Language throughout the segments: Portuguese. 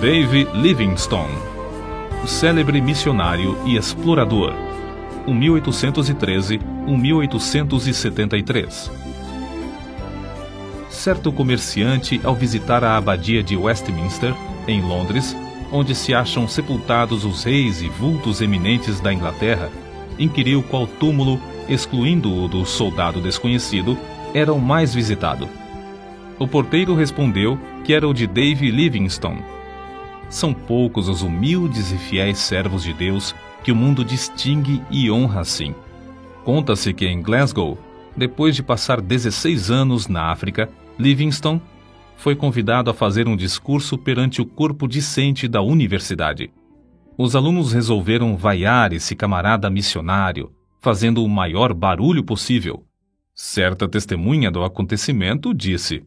Dave Livingstone, o célebre missionário e explorador, 1813-1873. Certo comerciante, ao visitar a abadia de Westminster, em Londres, onde se acham sepultados os reis e vultos eminentes da Inglaterra, inquiriu qual túmulo, excluindo o do soldado desconhecido, era o mais visitado. O porteiro respondeu que era o de Dave Livingstone. São poucos os humildes e fiéis servos de Deus que o mundo distingue e honra assim. Conta-se que em Glasgow, depois de passar 16 anos na África, Livingstone foi convidado a fazer um discurso perante o corpo discente da universidade. Os alunos resolveram vaiar esse camarada missionário, fazendo o maior barulho possível. Certa testemunha do acontecimento disse: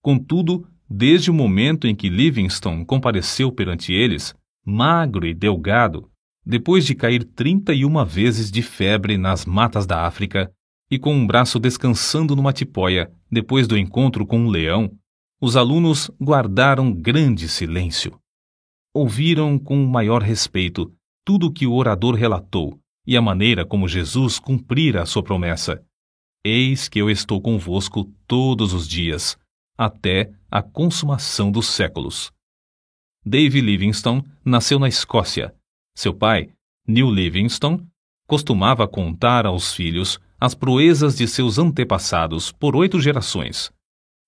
Contudo, desde o momento em que Livingstone compareceu perante eles, magro e delgado, depois de cair 31 vezes de febre nas matas da África e com um braço descansando numa tipóia depois do encontro com um leão, os alunos guardaram grande silêncio. Ouviram com maior respeito tudo o que o orador relatou e a maneira como Jesus cumprira a sua promessa. Eis que eu estou convosco todos os dias, até a consumação dos séculos. Dave Livingstone nasceu na Escócia. Seu pai, Neil Livingstone, costumava contar aos filhos as proezas de seus antepassados por oito gerações.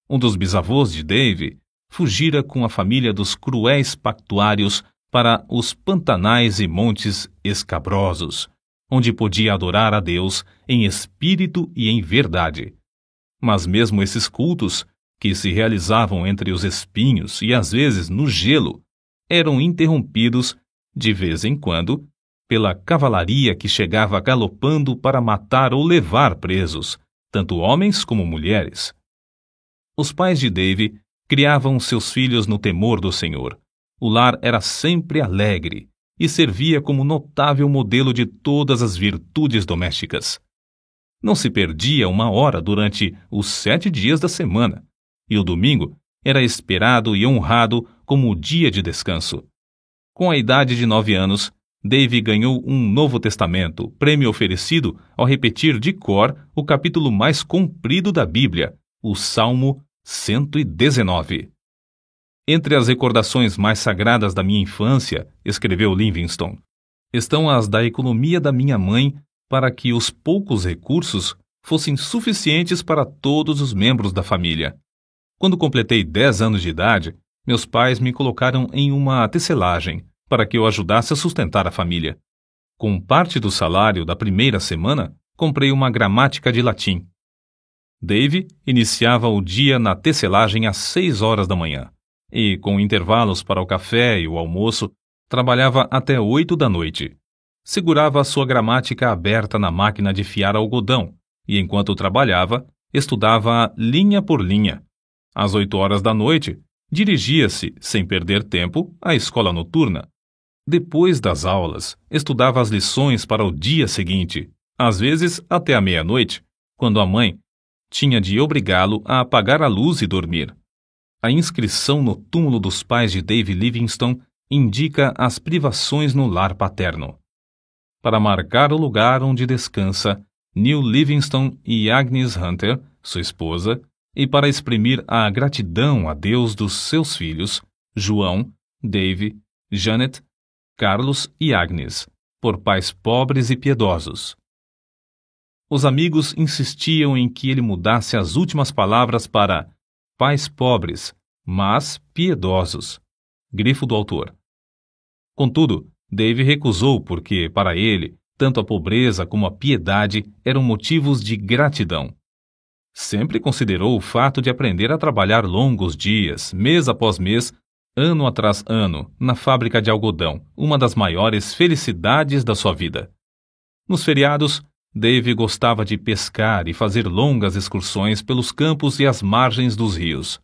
Um dos bisavôs de Dave fugira com a família dos cruéis pactuários para os pantanais e montes escabrosos, onde podia adorar a Deus em espírito e em verdade. Mas mesmo esses cultos que se realizavam entre os espinhos e às vezes no gelo, eram interrompidos, de vez em quando, pela cavalaria que chegava galopando para matar ou levar presos, tanto homens como mulheres. Os pais de Dave criavam seus filhos no temor do Senhor. O lar era sempre alegre e servia como notável modelo de todas as virtudes domésticas. Não se perdia uma hora durante os sete dias da semana e o domingo era esperado e honrado como o dia de descanso. Com a idade de nove anos, Dave ganhou um Novo Testamento, prêmio oferecido ao repetir de cor o capítulo mais comprido da Bíblia, o Salmo 119. Entre as recordações mais sagradas da minha infância, escreveu Livingstone, estão as da economia da minha mãe para que os poucos recursos fossem suficientes para todos os membros da família. Quando completei 10 anos de idade, meus pais me colocaram em uma tecelagem para que eu ajudasse a sustentar a família. Com parte do salário da primeira semana, comprei uma gramática de latim. Dave iniciava o dia na tecelagem às seis horas da manhã e, com intervalos para o café e o almoço, trabalhava até oito da noite. Segurava a sua gramática aberta na máquina de fiar algodão e, enquanto trabalhava, estudava linha por linha, às oito horas da noite, dirigia-se, sem perder tempo, à escola noturna. Depois das aulas, estudava as lições para o dia seguinte, às vezes até a meia-noite, quando a mãe tinha de obrigá-lo a apagar a luz e dormir. A inscrição no túmulo dos pais de Dave Livingstone indica as privações no lar paterno. Para marcar o lugar onde descansa, Neil Livingstone e Agnes Hunter, sua esposa, e para exprimir a gratidão a Deus dos seus filhos, João, Dave, Janet, Carlos e Agnes, por pais pobres e piedosos. Os amigos insistiam em que ele mudasse as últimas palavras para pais pobres, mas piedosos. Grifo do autor. Contudo, Dave recusou porque, para ele, tanto a pobreza como a piedade eram motivos de gratidão. Sempre considerou o fato de aprender a trabalhar longos dias, mês após mês, ano atrás ano, na fábrica de algodão, uma das maiores felicidades da sua vida. Nos feriados, Dave gostava de pescar e fazer longas excursões pelos campos e as margens dos rios.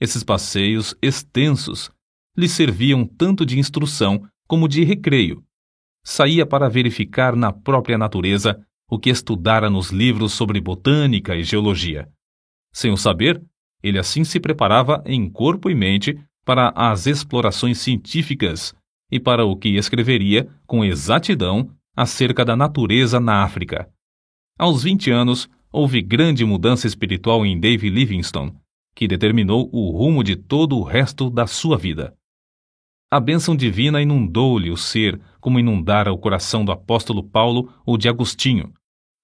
Esses passeios extensos lhe serviam tanto de instrução como de recreio. Saía para verificar na própria natureza o que estudara nos livros sobre botânica e geologia. Sem o saber, ele assim se preparava em corpo e mente para as explorações científicas e para o que escreveria com exatidão acerca da natureza na África. Aos 20 anos, houve grande mudança espiritual em Dave Livingstone, que determinou o rumo de todo o resto da sua vida. A bênção divina inundou-lhe o ser como inundara o coração do apóstolo Paulo ou de Agostinho,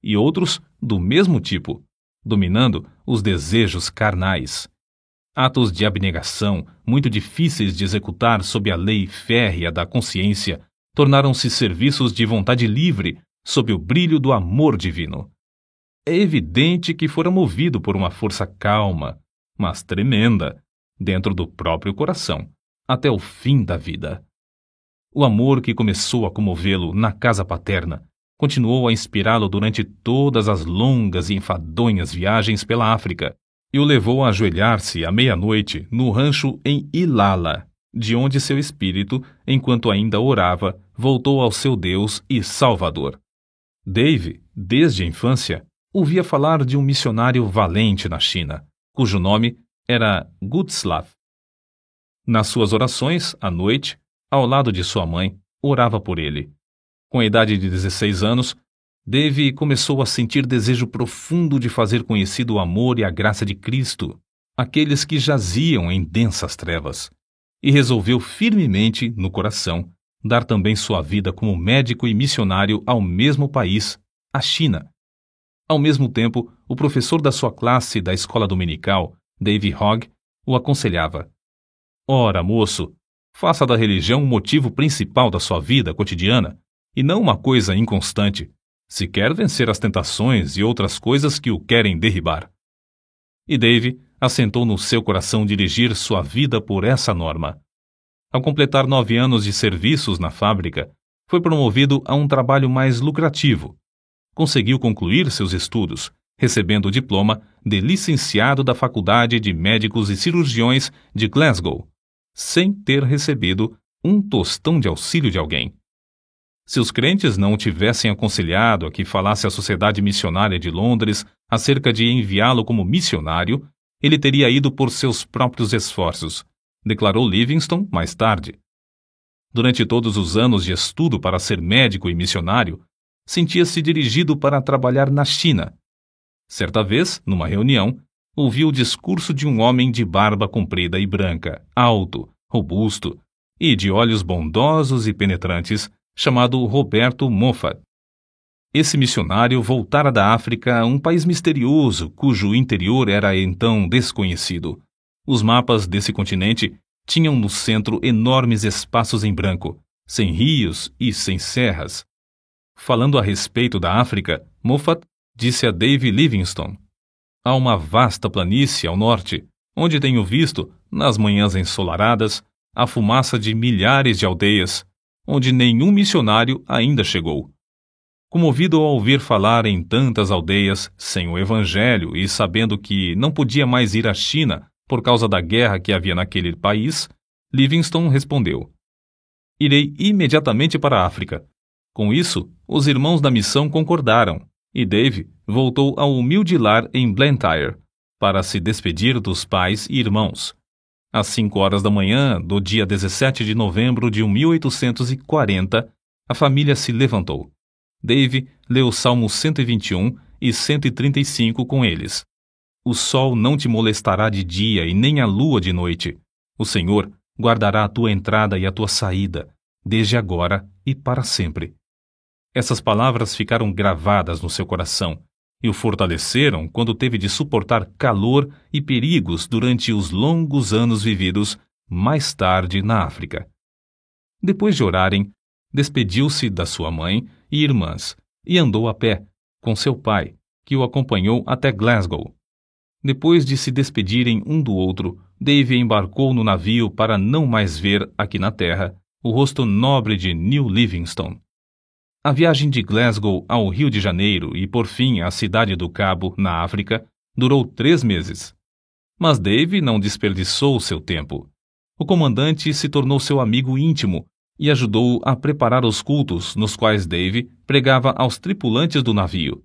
e outros do mesmo tipo, dominando os desejos carnais. Atos de abnegação, muito difíceis de executar sob a lei férrea da consciência, tornaram-se serviços de vontade livre sob o brilho do amor divino. É evidente que fora movido por uma força calma, mas tremenda, dentro do próprio coração, até o fim da vida. O amor que começou a comovê-lo na casa paterna continuou a inspirá-lo durante todas as longas e enfadonhas viagens pela África e o levou a ajoelhar-se à meia-noite no rancho em Ilala, de onde seu espírito, enquanto ainda orava, voltou ao seu Deus e Salvador. Dave, desde a infância, ouvia falar de um missionário valente na China, cujo nome era Gutslav. Nas suas orações, à noite, ao lado de sua mãe, orava por ele. Com a idade de 16 anos, Dave começou a sentir desejo profundo de fazer conhecido o amor e a graça de Cristo, aqueles que jaziam em densas trevas, e resolveu firmemente, no coração, dar também sua vida como médico e missionário ao mesmo país, a China. Ao mesmo tempo, o professor da sua classe da escola dominical, Dave Hogg, o aconselhava: Ora, moço, faça da religião o motivo principal da sua vida cotidiana e não uma coisa inconstante, se quer vencer as tentações e outras coisas que o querem derribar. E Dave assentou no seu coração dirigir sua vida por essa norma. Ao completar nove anos de serviços na fábrica, foi promovido a um trabalho mais lucrativo. Conseguiu concluir seus estudos, recebendo o diploma de licenciado da Faculdade de Médicos e Cirurgiões de Glasgow, sem ter recebido um tostão de auxílio de alguém. Se os crentes não o tivessem aconselhado a que falasse à Sociedade Missionária de Londres acerca de enviá-lo como missionário, ele teria ido por seus próprios esforços, declarou Livingstone mais tarde. Durante todos os anos de estudo para ser médico e missionário, sentia-se dirigido para trabalhar na China. Certa vez, numa reunião, ouviu o discurso de um homem de barba comprida e branca, alto, robusto e de olhos bondosos e penetrantes, chamado Roberto Moffat. Esse missionário voltara da África a um país misterioso cujo interior era então desconhecido. Os mapas desse continente tinham no centro enormes espaços em branco, sem rios e sem serras. Falando a respeito da África, Moffat disse a Dave Livingstone: Há uma vasta planície ao norte, onde tenho visto, nas manhãs ensolaradas, a fumaça de milhares de aldeias, onde nenhum missionário ainda chegou. Comovido ao ouvir falar em tantas aldeias sem o Evangelho e sabendo que não podia mais ir à China por causa da guerra que havia naquele país, Livingstone respondeu: Irei imediatamente para a África. Com isso, os irmãos da missão concordaram, e Dave voltou ao humilde lar em Blantyre para se despedir dos pais e irmãos. Às cinco horas da manhã do dia 17 de novembro de 1840, a família se levantou. Dave leu o Salmo 121 e 135 com eles. O sol não te molestará de dia e nem a lua de noite. O Senhor guardará a tua entrada e a tua saída, desde agora e para sempre. Essas palavras ficaram gravadas no seu coração e o fortaleceram quando teve de suportar calor e perigos durante os longos anos vividos mais tarde na África. Depois de orarem, despediu-se da sua mãe e irmãs e andou a pé, com seu pai, que o acompanhou até Glasgow, depois de se despedirem um do outro, Dave embarcou no navio para não mais ver, aqui na Terra, o rosto nobre de New Livingstone. A viagem de Glasgow ao Rio de Janeiro e, por fim, à cidade do Cabo, na África, durou três meses. Mas Dave não desperdiçou seu tempo. O comandante se tornou seu amigo íntimo e ajudou-o a preparar os cultos nos quais Dave pregava aos tripulantes do navio.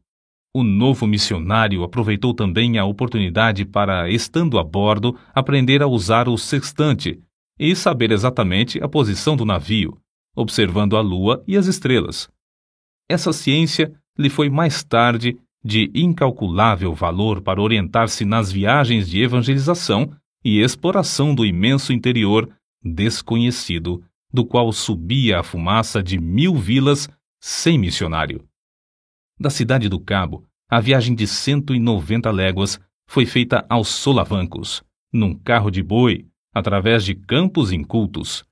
O novo missionário aproveitou também a oportunidade para, estando a bordo, aprender a usar o sextante, e saber exatamente a posição do navio, observando a lua e as estrelas. Essa ciência lhe foi mais tarde de incalculável valor para orientar-se nas viagens de evangelização e exploração do imenso interior desconhecido, do qual subia a fumaça de mil vilas sem missionário. Da cidade do Cabo, a viagem de 190 léguas foi feita aos solavancos, num carro de boi, através de campos incultos.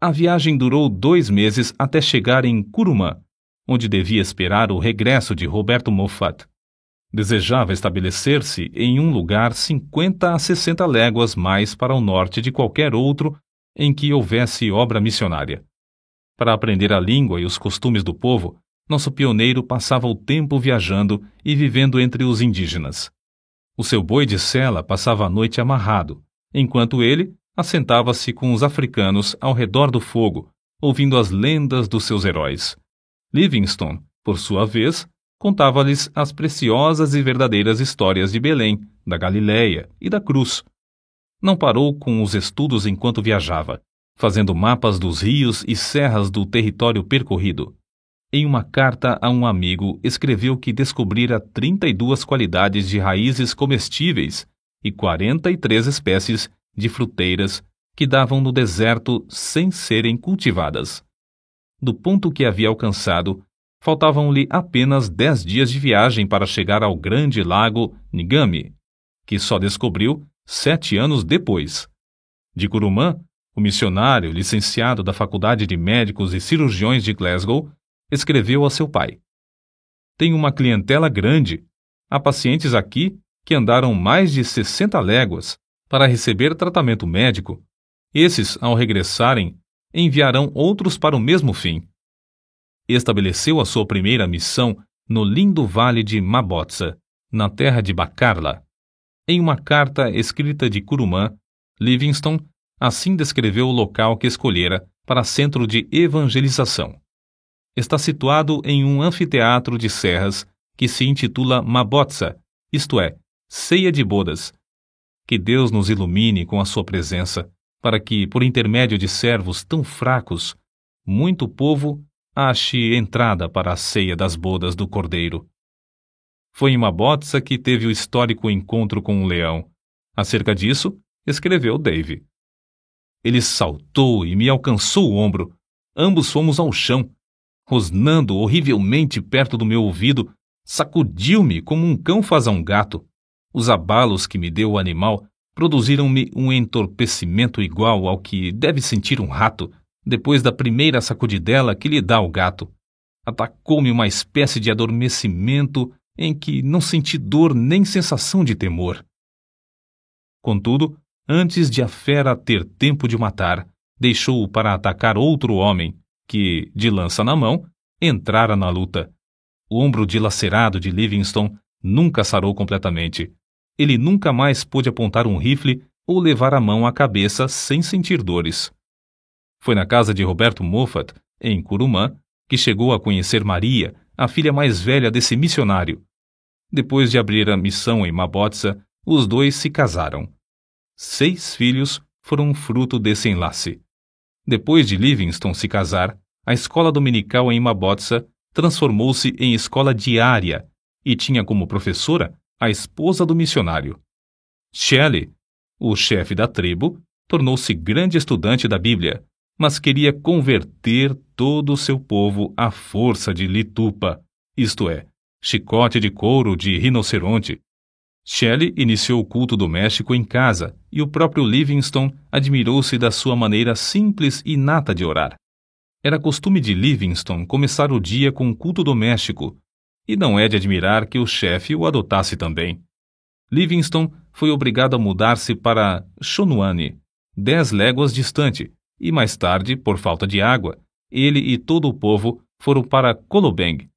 A viagem durou dois meses até chegar em Curumã, onde devia esperar o regresso de Roberto Moffat. Desejava estabelecer-se em um lugar 50 a 60 léguas mais para o norte de qualquer outro em que houvesse obra missionária. Para aprender a língua e os costumes do povo, nosso pioneiro passava o tempo viajando e vivendo entre os indígenas. O seu boi de sela passava a noite amarrado, enquanto ele assentava-se com os africanos ao redor do fogo, ouvindo as lendas dos seus heróis. Livingstone, por sua vez, contava-lhes as preciosas e verdadeiras histórias de Belém, da Galiléia e da Cruz. Não parou com os estudos enquanto viajava, fazendo mapas dos rios e serras do território percorrido. Em uma carta a um amigo, escreveu que descobrira 32 qualidades de raízes comestíveis e 43 espécies de fruteiras que davam no deserto sem serem cultivadas. Do ponto que havia alcançado, faltavam-lhe apenas dez dias de viagem para chegar ao grande lago Ngami, que só descobriu sete anos depois. De Curumã, o missionário, licenciado da Faculdade de Médicos e Cirurgiões de Glasgow, escreveu a seu pai: Tenho uma clientela grande. Há pacientes aqui que andaram mais de 60 léguas para receber tratamento médico. Esses, ao regressarem, enviarão outros para o mesmo fim. Estabeleceu a sua primeira missão no lindo vale de Mabotsa, na terra de Bacarla. Em uma carta escrita de Curumã, Livingstone assim descreveu o local que escolhera para centro de evangelização está situado em um anfiteatro de serras que se intitula Mabotsa, isto é, Ceia de Bodas. Que Deus nos ilumine com a sua presença, para que, por intermédio de servos tão fracos, muito povo ache entrada para a ceia das bodas do Cordeiro. Foi em Mabotsa que teve o histórico encontro com um leão. Acerca disso, escreveu Dave. Ele saltou e me alcançou o ombro. Ambos fomos ao chão rosnando horrivelmente perto do meu ouvido, sacudiu-me como um cão faz a um gato. Os abalos que me deu o animal produziram-me um entorpecimento igual ao que deve sentir um rato depois da primeira sacudidela que lhe dá o gato. Atacou-me uma espécie de adormecimento em que não senti dor nem sensação de temor. Contudo, antes de a fera ter tempo de matar, deixou-o para atacar outro homem, que, de lança na mão, entrara na luta. O ombro dilacerado de Livingstone nunca sarou completamente. Ele nunca mais pôde apontar um rifle ou levar a mão à cabeça sem sentir dores. Foi na casa de Roberto Moffat, em Curumã, que chegou a conhecer Maria, a filha mais velha desse missionário. Depois de abrir a missão em Mabotsa, os dois se casaram. Seis filhos foram fruto desse enlace. Depois de Livingstone se casar, a escola dominical em Mabotsa transformou-se em escola diária e tinha como professora a esposa do missionário. Shelley, o chefe da tribo, tornou-se grande estudante da Bíblia, mas queria converter todo o seu povo à força de litupa, isto é, chicote de couro de rinoceronte, Shelley iniciou o culto doméstico em casa e o próprio Livingstone admirou-se da sua maneira simples e nata de orar. Era costume de Livingstone começar o dia com um culto doméstico, e não é de admirar que o chefe o adotasse também. Livingstone foi obrigado a mudar-se para Shonuane, dez léguas distante, e mais tarde, por falta de água, ele e todo o povo foram para Kolobeng.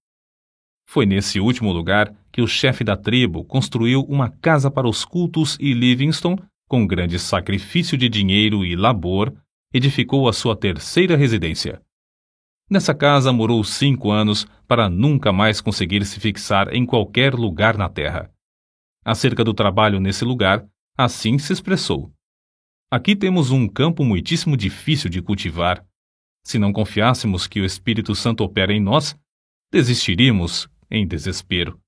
Foi nesse último lugar que o chefe da tribo construiu uma casa para os cultos e Livingstone, com grande sacrifício de dinheiro e labor, edificou a sua terceira residência. Nessa casa morou cinco anos para nunca mais conseguir se fixar em qualquer lugar na terra. Acerca do trabalho nesse lugar, assim se expressou. Aqui temos um campo muitíssimo difícil de cultivar. Se não confiássemos que o Espírito Santo opera em nós, desistiríamos em desespero.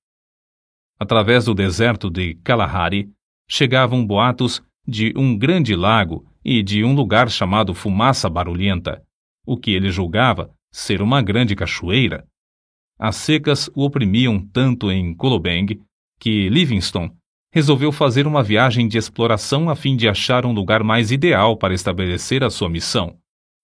Através do deserto de Kalahari, chegavam boatos de um grande lago e de um lugar chamado Fumaça Barulhenta, o que ele julgava ser uma grande cachoeira. As secas o oprimiam tanto em Kolobeng que Livingstone resolveu fazer uma viagem de exploração a fim de achar um lugar mais ideal para estabelecer a sua missão.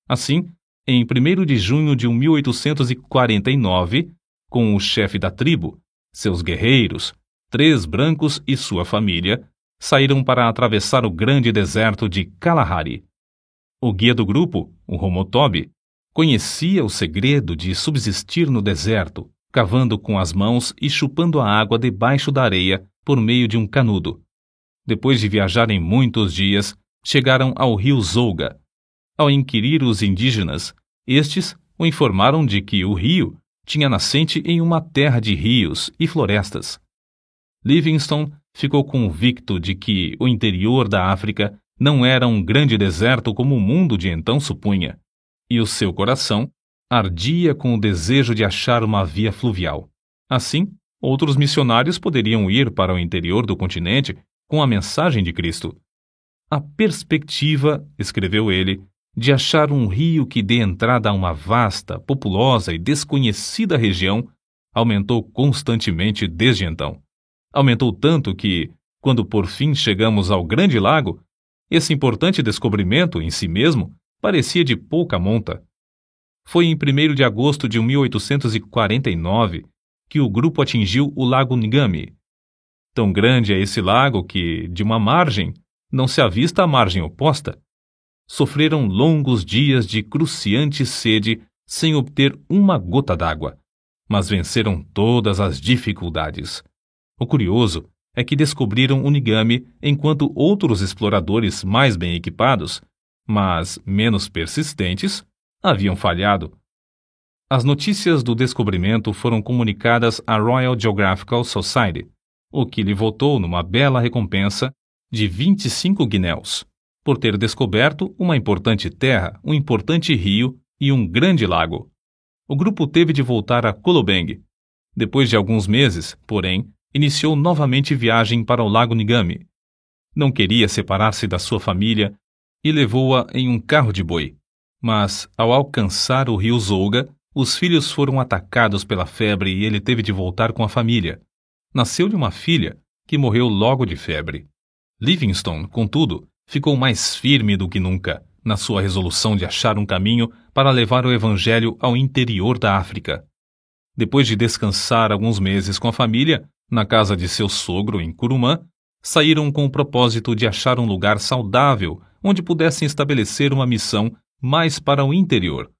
Assim, em 1 de junho de 1849, com o chefe da tribo, seus guerreiros, três brancos e sua família, saíram para atravessar o grande deserto de Kalahari. O guia do grupo, o Romotobi, conhecia o segredo de subsistir no deserto, cavando com as mãos e chupando a água debaixo da areia por meio de um canudo. Depois de viajarem muitos dias, chegaram ao rio Zouga. Ao inquirir os indígenas, estes o informaram de que o rio tinha nascente em uma terra de rios e florestas. Livingstone ficou convicto de que o interior da África não era um grande deserto como o mundo de então supunha, e o seu coração ardia com o desejo de achar uma via fluvial. Assim, outros missionários poderiam ir para o interior do continente com a mensagem de Cristo. A perspectiva, escreveu ele, de achar um rio que dê entrada a uma vasta, populosa e desconhecida região aumentou constantemente desde então. Aumentou tanto que, quando por fim chegamos ao Grande Lago, esse importante descobrimento em si mesmo parecia de pouca monta. Foi em 1 de agosto de 1849 que o grupo atingiu o Lago Ngami. Tão grande é esse lago que, de uma margem, não se avista a margem oposta. Sofreram longos dias de cruciante sede sem obter uma gota d'água, mas venceram todas as dificuldades. O curioso é que descobriram o Nigami enquanto outros exploradores mais bem equipados, mas menos persistentes, haviam falhado. As notícias do descobrimento foram comunicadas à Royal Geographical Society, o que lhe votou numa bela recompensa de 25 guinéus, por ter descoberto uma importante terra, um importante rio e um grande lago. O grupo teve de voltar a Kolobeng. Depois de alguns meses, porém, iniciou novamente viagem para o Lago Nigami. Não queria separar-se da sua família e levou-a em um carro de boi. Mas, ao alcançar o rio Zouga, os filhos foram atacados pela febre e ele teve de voltar com a família. Nasceu-lhe uma filha, que morreu logo de febre. Livingstone, contudo, ficou mais firme do que nunca na sua resolução de achar um caminho para levar o Evangelho ao interior da África. Depois de descansar alguns meses com a família, na casa de seu sogro, em Curumã, saíram com o propósito de achar um lugar saudável onde pudessem estabelecer uma missão mais para o interior.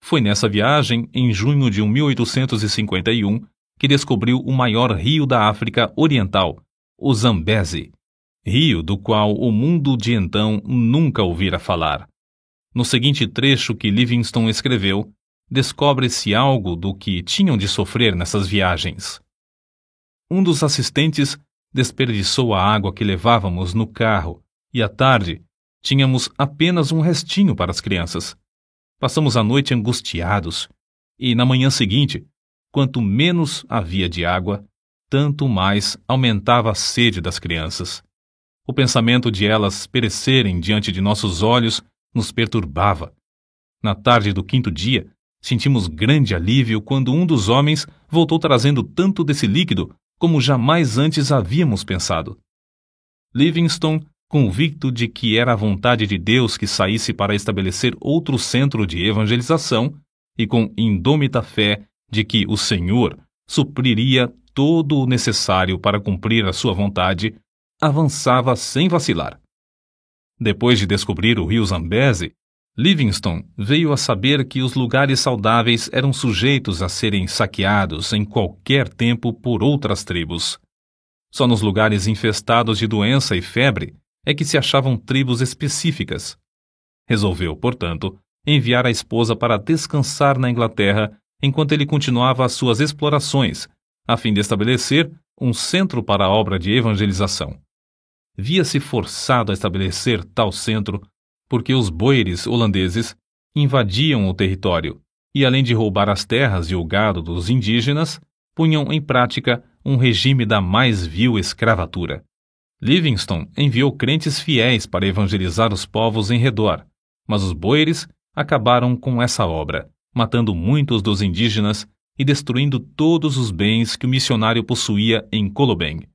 Foi nessa viagem, em junho de 1851, que descobriu o maior rio da África Oriental, o Zambeze, rio do qual o mundo de então nunca ouvira falar. No seguinte trecho que Livingstone escreveu, descobre-se algo do que tinham de sofrer nessas viagens. Um dos assistentes desperdiçou a água que levávamos no carro e à tarde tínhamos apenas um restinho para as crianças. Passamos a noite angustiados e na manhã seguinte, quanto menos havia de água, tanto mais aumentava a sede das crianças. O pensamento de elas perecerem diante de nossos olhos nos perturbava. Na tarde do quinto dia, sentimos grande alívio quando um dos homens voltou trazendo tanto desse líquido como jamais antes havíamos pensado. Livingstone, convicto de que era a vontade de Deus que saísse para estabelecer outro centro de evangelização, e com indômita fé de que o Senhor supriria todo o necessário para cumprir a sua vontade, avançava sem vacilar. Depois de descobrir o rio Zambeze, Livingstone veio a saber que os lugares saudáveis eram sujeitos a serem saqueados em qualquer tempo por outras tribos. Só nos lugares infestados de doença e febre é que se achavam tribos específicas. Resolveu, portanto, enviar a esposa para descansar na Inglaterra enquanto ele continuava as suas explorações, a fim de estabelecer um centro para a obra de evangelização. via-se forçado a estabelecer tal centro porque os boeres holandeses invadiam o território e, além de roubar as terras e o gado dos indígenas, punham em prática um regime da mais vil escravatura. Livingstone enviou crentes fiéis para evangelizar os povos em redor, mas os boeres acabaram com essa obra, matando muitos dos indígenas e destruindo todos os bens que o missionário possuía em Colobeng.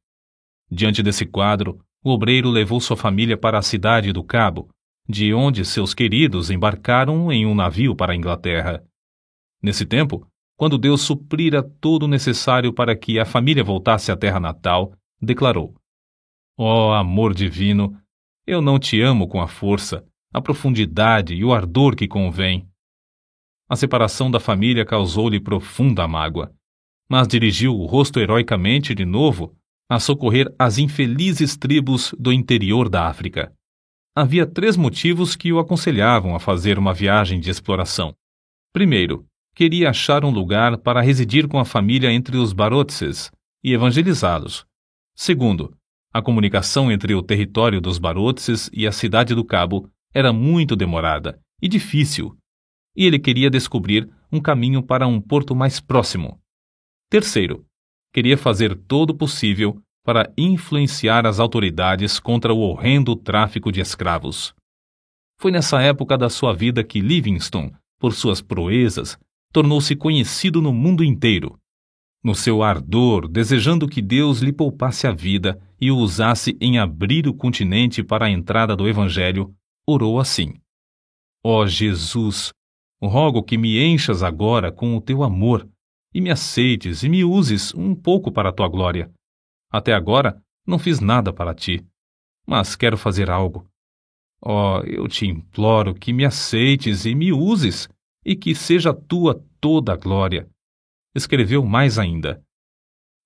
Diante desse quadro, o obreiro levou sua família para a cidade do Cabo, de onde seus queridos embarcaram em um navio para a Inglaterra. Nesse tempo, quando Deus suprira todo o necessário para que a família voltasse à terra natal, declarou: Ó oh, amor divino, eu não te amo com a força, a profundidade e o ardor que convém. A separação da família causou-lhe profunda mágoa, mas dirigiu o rosto heroicamente de novo a socorrer as infelizes tribos do interior da África. Havia três motivos que o aconselhavam a fazer uma viagem de exploração. Primeiro, queria achar um lugar para residir com a família entre os Barotses e evangelizá-los. Segundo, a comunicação entre o território dos Barotses e a cidade do Cabo era muito demorada e difícil, e ele queria descobrir um caminho para um porto mais próximo. Terceiro, queria fazer todo o possível para influenciar as autoridades contra o horrendo tráfico de escravos. Foi nessa época da sua vida que Livingstone, por suas proezas, tornou-se conhecido no mundo inteiro. No seu ardor, desejando que Deus lhe poupasse a vida e o usasse em abrir o continente para a entrada do Evangelho, orou assim: Ó oh Jesus, rogo que me enchas agora com o teu amor e me aceites e me uses um pouco para a tua glória. Até agora não fiz nada para ti, mas quero fazer algo. Ó, oh, eu te imploro que me aceites e me uses, e que seja tua toda a glória. Escreveu mais ainda: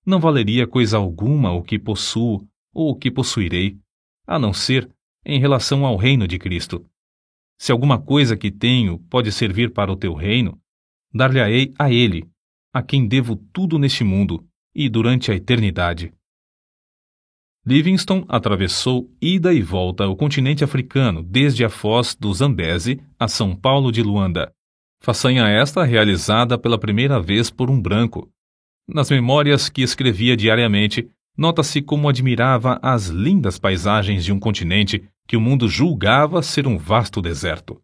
Não valeria coisa alguma o que possuo ou o que possuirei, a não ser em relação ao reino de Cristo. Se alguma coisa que tenho pode servir para o teu reino, dar-lhe-ei a ele, a quem devo tudo neste mundo e durante a eternidade. Livingstone atravessou ida e volta o continente africano desde a foz do Zambeze a São Paulo de Luanda. Façanha esta realizada pela primeira vez por um branco. Nas memórias que escrevia diariamente, nota-se como admirava as lindas paisagens de um continente que o mundo julgava ser um vasto deserto.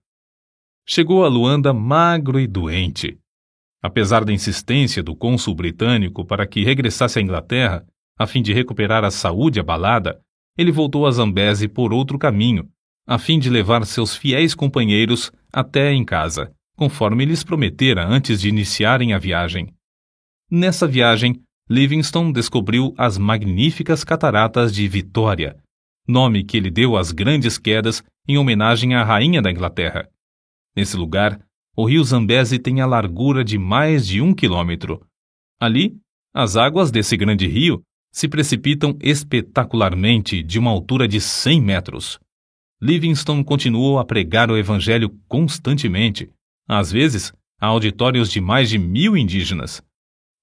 Chegou a Luanda magro e doente. Apesar da insistência do cônsul britânico para que regressasse à Inglaterra, a fim de recuperar a saúde abalada, ele voltou a Zambeze por outro caminho, a fim de levar seus fiéis companheiros até em casa, conforme lhes prometera antes de iniciarem a viagem. Nessa viagem, Livingstone descobriu as magníficas cataratas de Vitória, nome que ele deu às grandes quedas em homenagem à rainha da Inglaterra. Nesse lugar, o rio Zambeze tem a largura de mais de um quilômetro. Ali, as águas desse grande rio se precipitam espetacularmente de uma altura de 100 metros. Livingstone continuou a pregar o evangelho constantemente, às vezes a auditórios de mais de mil indígenas.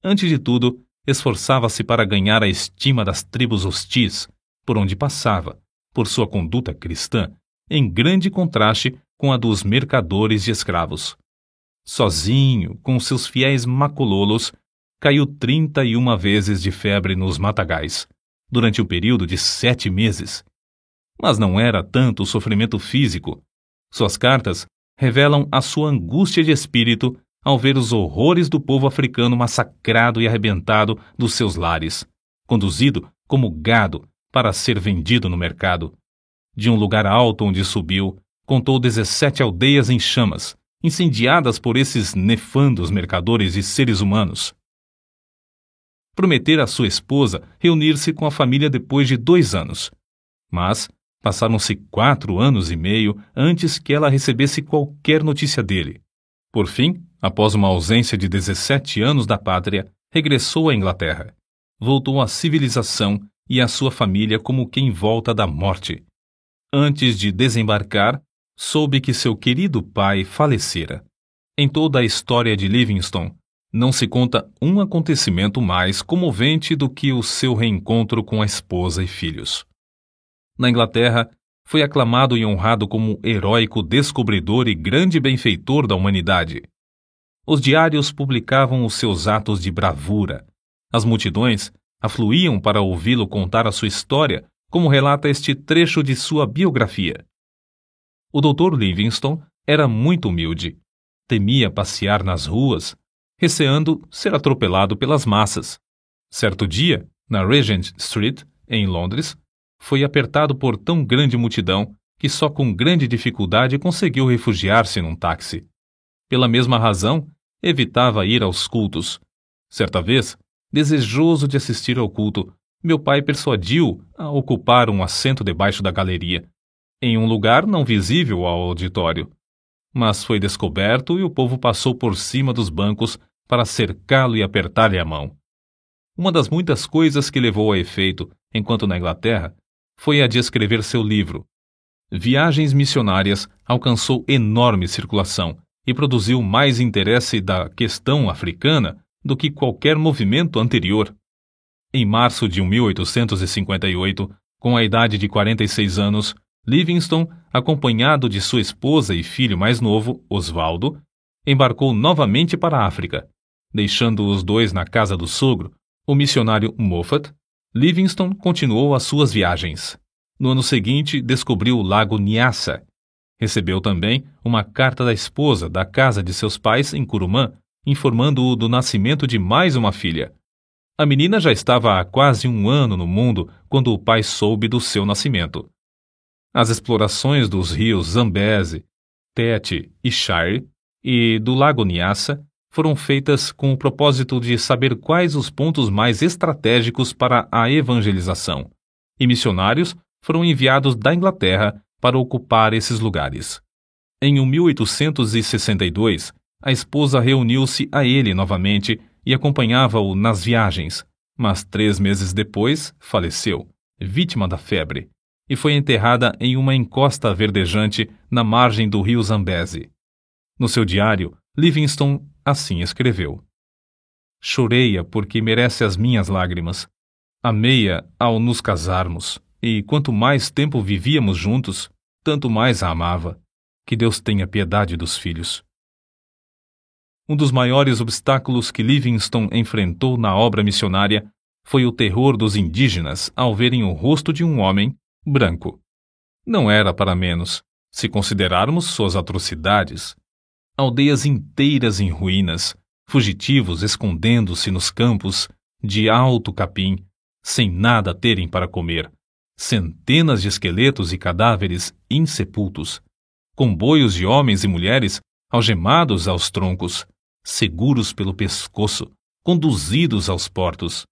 Antes de tudo, esforçava-se para ganhar a estima das tribos hostis por onde passava, por sua conduta cristã, em grande contraste com a dos mercadores de escravos. Sozinho, com seus fiéis macololos, caiu 31 vezes de febre nos matagais, durante um período de sete meses. Mas não era tanto o sofrimento físico. Suas cartas revelam a sua angústia de espírito ao ver os horrores do povo africano massacrado e arrebentado dos seus lares, conduzido como gado para ser vendido no mercado. De um lugar alto onde subiu, contou 17 aldeias em chamas, incendiadas por esses nefandos mercadores de seres humanos prometera à sua esposa reunir-se com a família depois de dois anos. Mas passaram-se quatro anos e meio antes que ela recebesse qualquer notícia dele. Por fim, após uma ausência de 17 anos da pátria, regressou à Inglaterra. Voltou à civilização e à sua família como quem volta da morte. Antes de desembarcar, soube que seu querido pai falecera. Em toda a história de Livingstone, não se conta um acontecimento mais comovente do que o seu reencontro com a esposa e filhos. Na Inglaterra, foi aclamado e honrado como heróico descobridor e grande benfeitor da humanidade. Os diários publicavam os seus atos de bravura. As multidões afluíam para ouvi-lo contar a sua história, como relata este trecho de sua biografia. O Dr. Livingstone era muito humilde. Temia passear nas ruas, receando ser atropelado pelas massas. Certo dia, na Regent Street, em Londres, foi apertado por tão grande multidão que só com grande dificuldade conseguiu refugiar-se num táxi. Pela mesma razão, evitava ir aos cultos. Certa vez, desejoso de assistir ao culto, meu pai persuadiu a ocupar um assento debaixo da galeria, em um lugar não visível ao auditório. Mas foi descoberto e o povo passou por cima dos bancos para cercá-lo e apertar-lhe a mão. Uma das muitas coisas que levou a efeito, enquanto na Inglaterra, foi a de escrever seu livro. Viagens Missionárias alcançou enorme circulação e produziu mais interesse da questão africana do que qualquer movimento anterior. Em março de 1858, com a idade de 46 anos, Livingstone, acompanhado de sua esposa e filho mais novo, Oswaldo, embarcou novamente para a África. Deixando os dois na casa do sogro, o missionário Moffat, Livingstone continuou as suas viagens. No ano seguinte, descobriu o lago Nyassa. Recebeu também uma carta da esposa da casa de seus pais em Curumã, informando-o do nascimento de mais uma filha. A menina já estava há quase um ano no mundo quando o pai soube do seu nascimento. As explorações dos rios Zambeze, Tete e Shire e do lago Nyassa foram feitas com o propósito de saber quais os pontos mais estratégicos para a evangelização, e missionários foram enviados da Inglaterra para ocupar esses lugares. Em 1862, a esposa reuniu-se a ele novamente e acompanhava-o nas viagens, mas três meses depois faleceu, vítima da febre, e foi enterrada em uma encosta verdejante na margem do rio Zambeze. No seu diário, Livingstone assim escreveu: Chorei-a porque merece as minhas lágrimas. Amei-a ao nos casarmos, e quanto mais tempo vivíamos juntos, tanto mais a amava. Que Deus tenha piedade dos filhos. Um dos maiores obstáculos que Livingstone enfrentou na obra missionária foi o terror dos indígenas ao verem o rosto de um homem branco. Não era para menos, se considerarmos suas atrocidades aldeias inteiras em ruínas, fugitivos escondendo-se nos campos de alto capim, sem nada terem para comer, centenas de esqueletos e cadáveres insepultos, comboios de homens e mulheres algemados aos troncos, seguros pelo pescoço, conduzidos aos portos.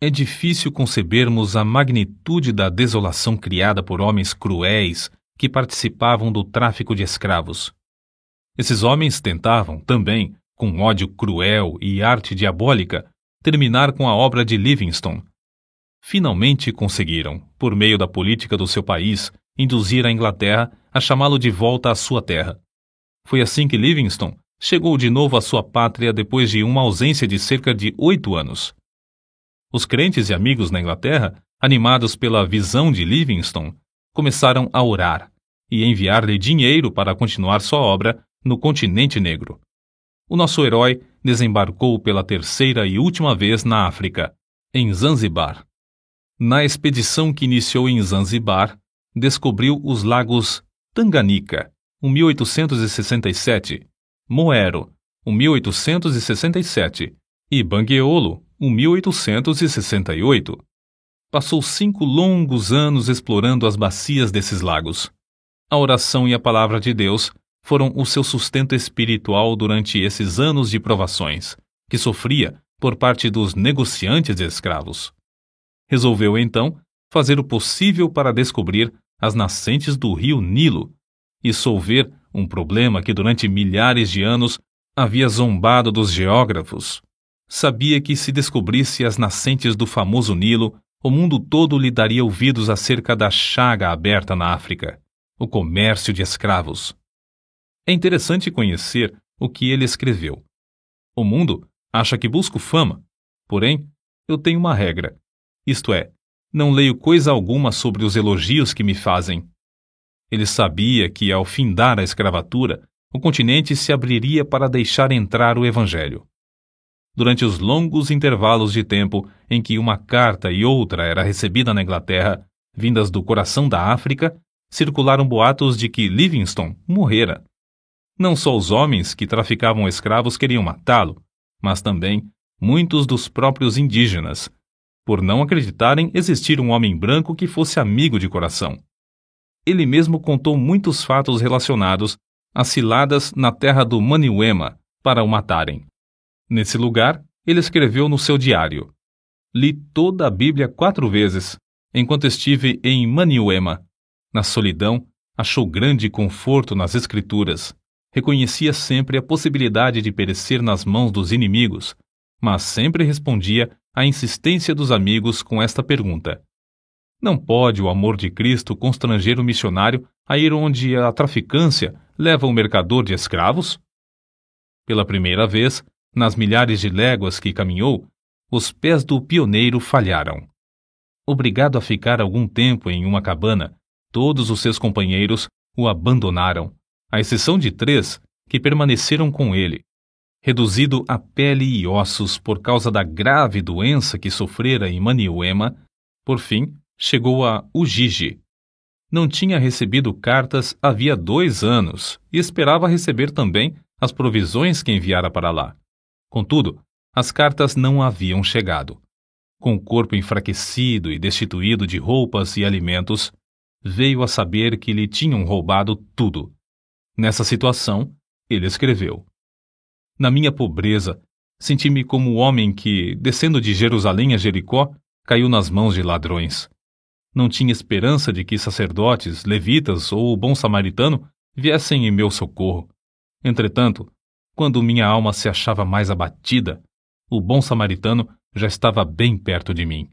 É difícil concebermos a magnitude da desolação criada por homens cruéis que participavam do tráfico de escravos. Esses homens tentavam, também, com ódio cruel e arte diabólica, terminar com a obra de Livingstone. Finalmente conseguiram, por meio da política do seu país, induzir a Inglaterra a chamá-lo de volta à sua terra. Foi assim que Livingstone chegou de novo à sua pátria depois de uma ausência de cerca de oito anos. Os crentes e amigos na Inglaterra, animados pela visão de Livingstone, começaram a orar e enviar-lhe dinheiro para continuar sua obra no continente negro. O nosso herói desembarcou pela terceira e última vez na África, em Zanzibar. Na expedição que iniciou em Zanzibar, descobriu os lagos Tanganica, 1867, Moero, 1867 e Bangueolo, 1868. Passou cinco longos anos explorando as bacias desses lagos. A oração e a palavra de Deus foram o seu sustento espiritual durante esses anos de provações, que sofria por parte dos negociantes escravos. Resolveu então fazer o possível para descobrir as nascentes do rio Nilo e solver um problema que durante milhares de anos havia zombado dos geógrafos. Sabia que se descobrisse as nascentes do famoso Nilo, o mundo todo lhe daria ouvidos acerca da chaga aberta na África, o comércio de escravos. É interessante conhecer o que ele escreveu. O mundo acha que busco fama, porém, eu tenho uma regra, isto é, não leio coisa alguma sobre os elogios que me fazem. Ele sabia que, ao findar a escravatura, o continente se abriria para deixar entrar o Evangelho. Durante os longos intervalos de tempo em que uma carta e outra era recebida na Inglaterra, vindas do coração da África, circularam boatos de que Livingstone morrera. Não só os homens que traficavam escravos queriam matá-lo, mas também muitos dos próprios indígenas, por não acreditarem existir um homem branco que fosse amigo de coração. Ele mesmo contou muitos fatos relacionados às ciladas na terra do Maniuema para o matarem. Nesse lugar, ele escreveu no seu diário: Li toda a Bíblia quatro vezes, enquanto estive em Maniuema. Na solidão, achou grande conforto nas Escrituras. Reconhecia sempre a possibilidade de perecer nas mãos dos inimigos, mas sempre respondia à insistência dos amigos com esta pergunta: Não pode o amor de Cristo constranger o missionário a ir onde a traficância leva o mercador de escravos? Pela primeira vez, nas milhares de léguas que caminhou, os pés do pioneiro falharam. Obrigado a ficar algum tempo em uma cabana, todos os seus companheiros o abandonaram, à exceção de três que permaneceram com ele, reduzido a pele e ossos por causa da grave doença que sofrera em Maniuema, por fim chegou a Ujiji. Não tinha recebido cartas havia dois anos e esperava receber também as provisões que enviara para lá. Contudo, as cartas não haviam chegado. Com o corpo enfraquecido e destituído de roupas e alimentos, veio a saber que lhe tinham roubado tudo. Nessa situação, ele escreveu: na minha pobreza, senti-me como o homem que, descendo de Jerusalém a Jericó, caiu nas mãos de ladrões. Não tinha esperança de que sacerdotes, levitas ou o bom samaritano viessem em meu socorro. Entretanto, quando minha alma se achava mais abatida, o bom samaritano já estava bem perto de mim.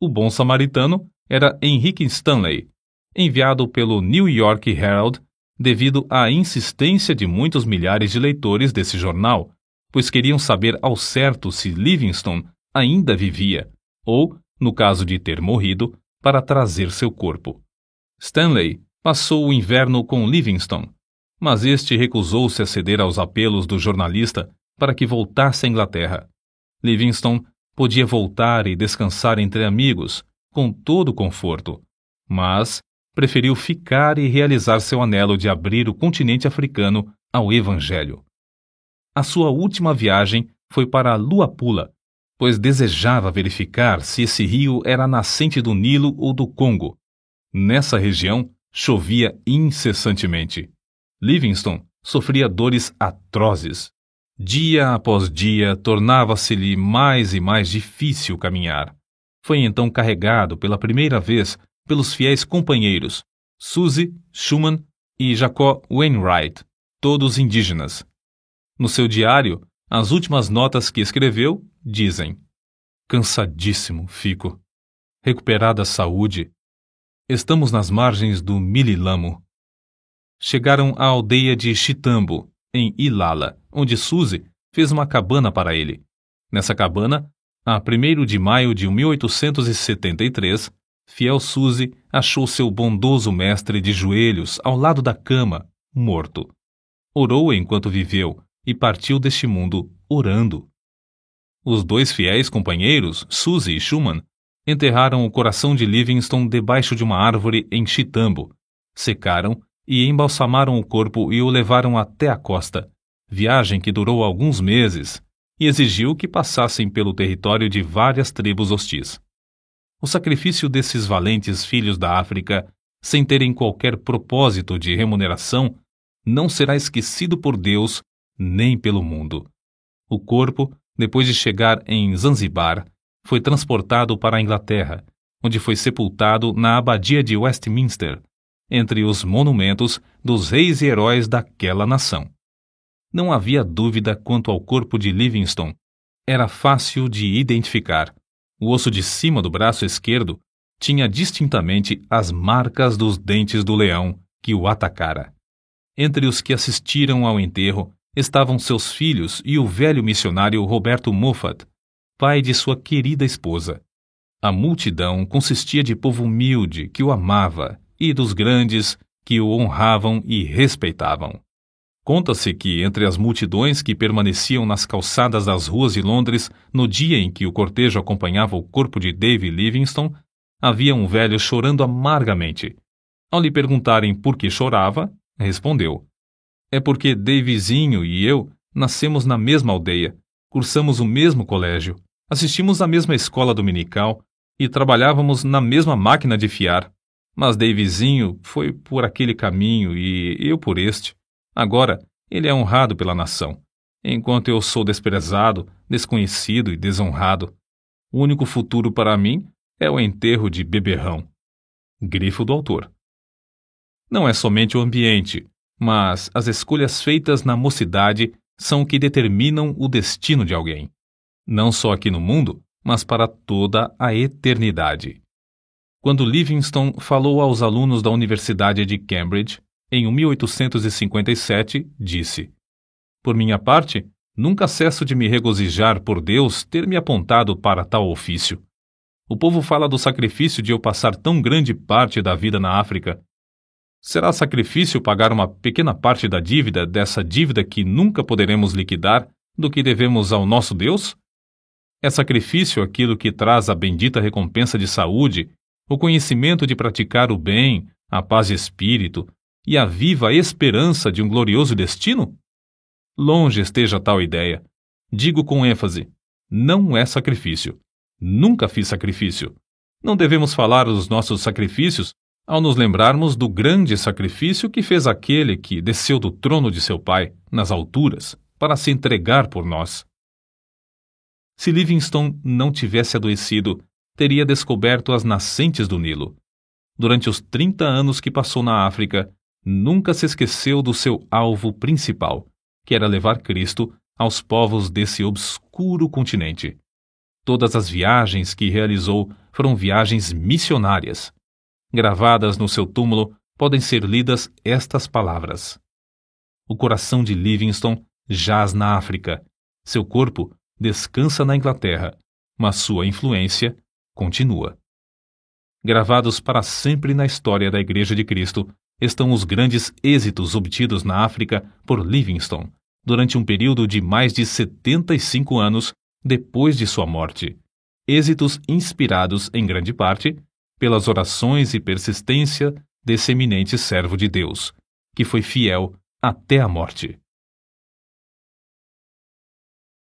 O bom samaritano era Henrique Stanley, enviado pelo New York Herald devido à insistência de muitos milhares de leitores desse jornal, pois queriam saber ao certo se Livingstone ainda vivia, ou, no caso de ter morrido, para trazer seu corpo. Stanley passou o inverno com Livingstone, mas este recusou-se a ceder aos apelos do jornalista para que voltasse à Inglaterra. Livingstone podia voltar e descansar entre amigos, com todo conforto, mas preferiu ficar e realizar seu anelo de abrir o continente africano ao Evangelho. A sua última viagem foi para Luapula, pois desejava verificar se esse rio era nascente do Nilo ou do Congo. Nessa região, chovia incessantemente. Livingstone sofria dores atrozes. Dia após dia, tornava-se-lhe mais e mais difícil caminhar. Foi então carregado pela primeira vez pelos fiéis companheiros Suzy Schumann e Jacó Wainwright, todos indígenas. No seu diário, as últimas notas que escreveu dizem: Cansadíssimo fico. Recuperada a saúde. Estamos nas margens do Mililamo. Chegaram à aldeia de Chitambo, em Ilala, onde Suzy fez uma cabana para ele. Nessa cabana, a 1 de maio de 1873, Fiel Suzy achou seu bondoso mestre de joelhos ao lado da cama, morto. Orou enquanto viveu e partiu deste mundo orando. Os dois fiéis companheiros, Suzy e Schumann, enterraram o coração de Livingstone debaixo de uma árvore em Chitambo, secaram e embalsamaram o corpo e o levaram até a costa, viagem que durou alguns meses e exigiu que passassem pelo território de várias tribos hostis. O sacrifício desses valentes filhos da África, sem terem qualquer propósito de remuneração, não será esquecido por Deus nem pelo mundo. O corpo, depois de chegar em Zanzibar, foi transportado para a Inglaterra, onde foi sepultado na abadia de Westminster, entre os monumentos dos reis e heróis daquela nação. Não havia dúvida quanto ao corpo de Livingstone. Era fácil de identificar. O osso de cima do braço esquerdo tinha distintamente as marcas dos dentes do leão que o atacara. Entre os que assistiram ao enterro estavam seus filhos e o velho missionário Roberto Moffat, pai de sua querida esposa. A multidão consistia de povo humilde que o amava e dos grandes que o honravam e respeitavam. Conta-se que, entre as multidões que permaneciam nas calçadas das ruas de Londres no dia em que o cortejo acompanhava o corpo de David Livingstone, havia um velho chorando amargamente. Ao lhe perguntarem por que chorava, respondeu: É porque Davizinho e eu nascemos na mesma aldeia, cursamos o mesmo colégio, assistimos à mesma escola dominical e trabalhávamos na mesma máquina de fiar. Mas Davizinho foi por aquele caminho e eu por este. Agora, ele é honrado pela nação, enquanto eu sou desprezado, desconhecido e desonrado. O único futuro para mim é o enterro de beberrão. Grifo do autor. Não é somente o ambiente, mas as escolhas feitas na mocidade são o que determinam o destino de alguém. Não só aqui no mundo, mas para toda a eternidade. Quando Livingstone falou aos alunos da Universidade de Cambridge, em 1857, disse: Por minha parte, nunca cesso de me regozijar por Deus ter me apontado para tal ofício. O povo fala do sacrifício de eu passar tão grande parte da vida na África. Será sacrifício pagar uma pequena parte da dívida dessa dívida que nunca poderemos liquidar do que devemos ao nosso Deus? É sacrifício aquilo que traz a bendita recompensa de saúde, o conhecimento de praticar o bem, a paz de espírito, e a viva esperança de um glorioso destino? Longe esteja tal ideia. Digo com ênfase: não é sacrifício. Nunca fiz sacrifício. Não devemos falar dos nossos sacrifícios ao nos lembrarmos do grande sacrifício que fez aquele que desceu do trono de seu pai, nas alturas, para se entregar por nós. Se Livingstone não tivesse adoecido, teria descoberto as nascentes do Nilo. Durante os 30 anos que passou na África, nunca se esqueceu do seu alvo principal, que era levar Cristo aos povos desse obscuro continente. Todas as viagens que realizou foram viagens missionárias. Gravadas no seu túmulo podem ser lidas estas palavras: O coração de Livingstone jaz na África, seu corpo descansa na Inglaterra, mas sua influência continua. Gravados para sempre na história da Igreja de Cristo estão os grandes êxitos obtidos na África por Livingstone durante um período de mais de 75 anos depois de sua morte. Êxitos inspirados, em grande parte, pelas orações e persistência desse eminente servo de Deus, que foi fiel até a morte.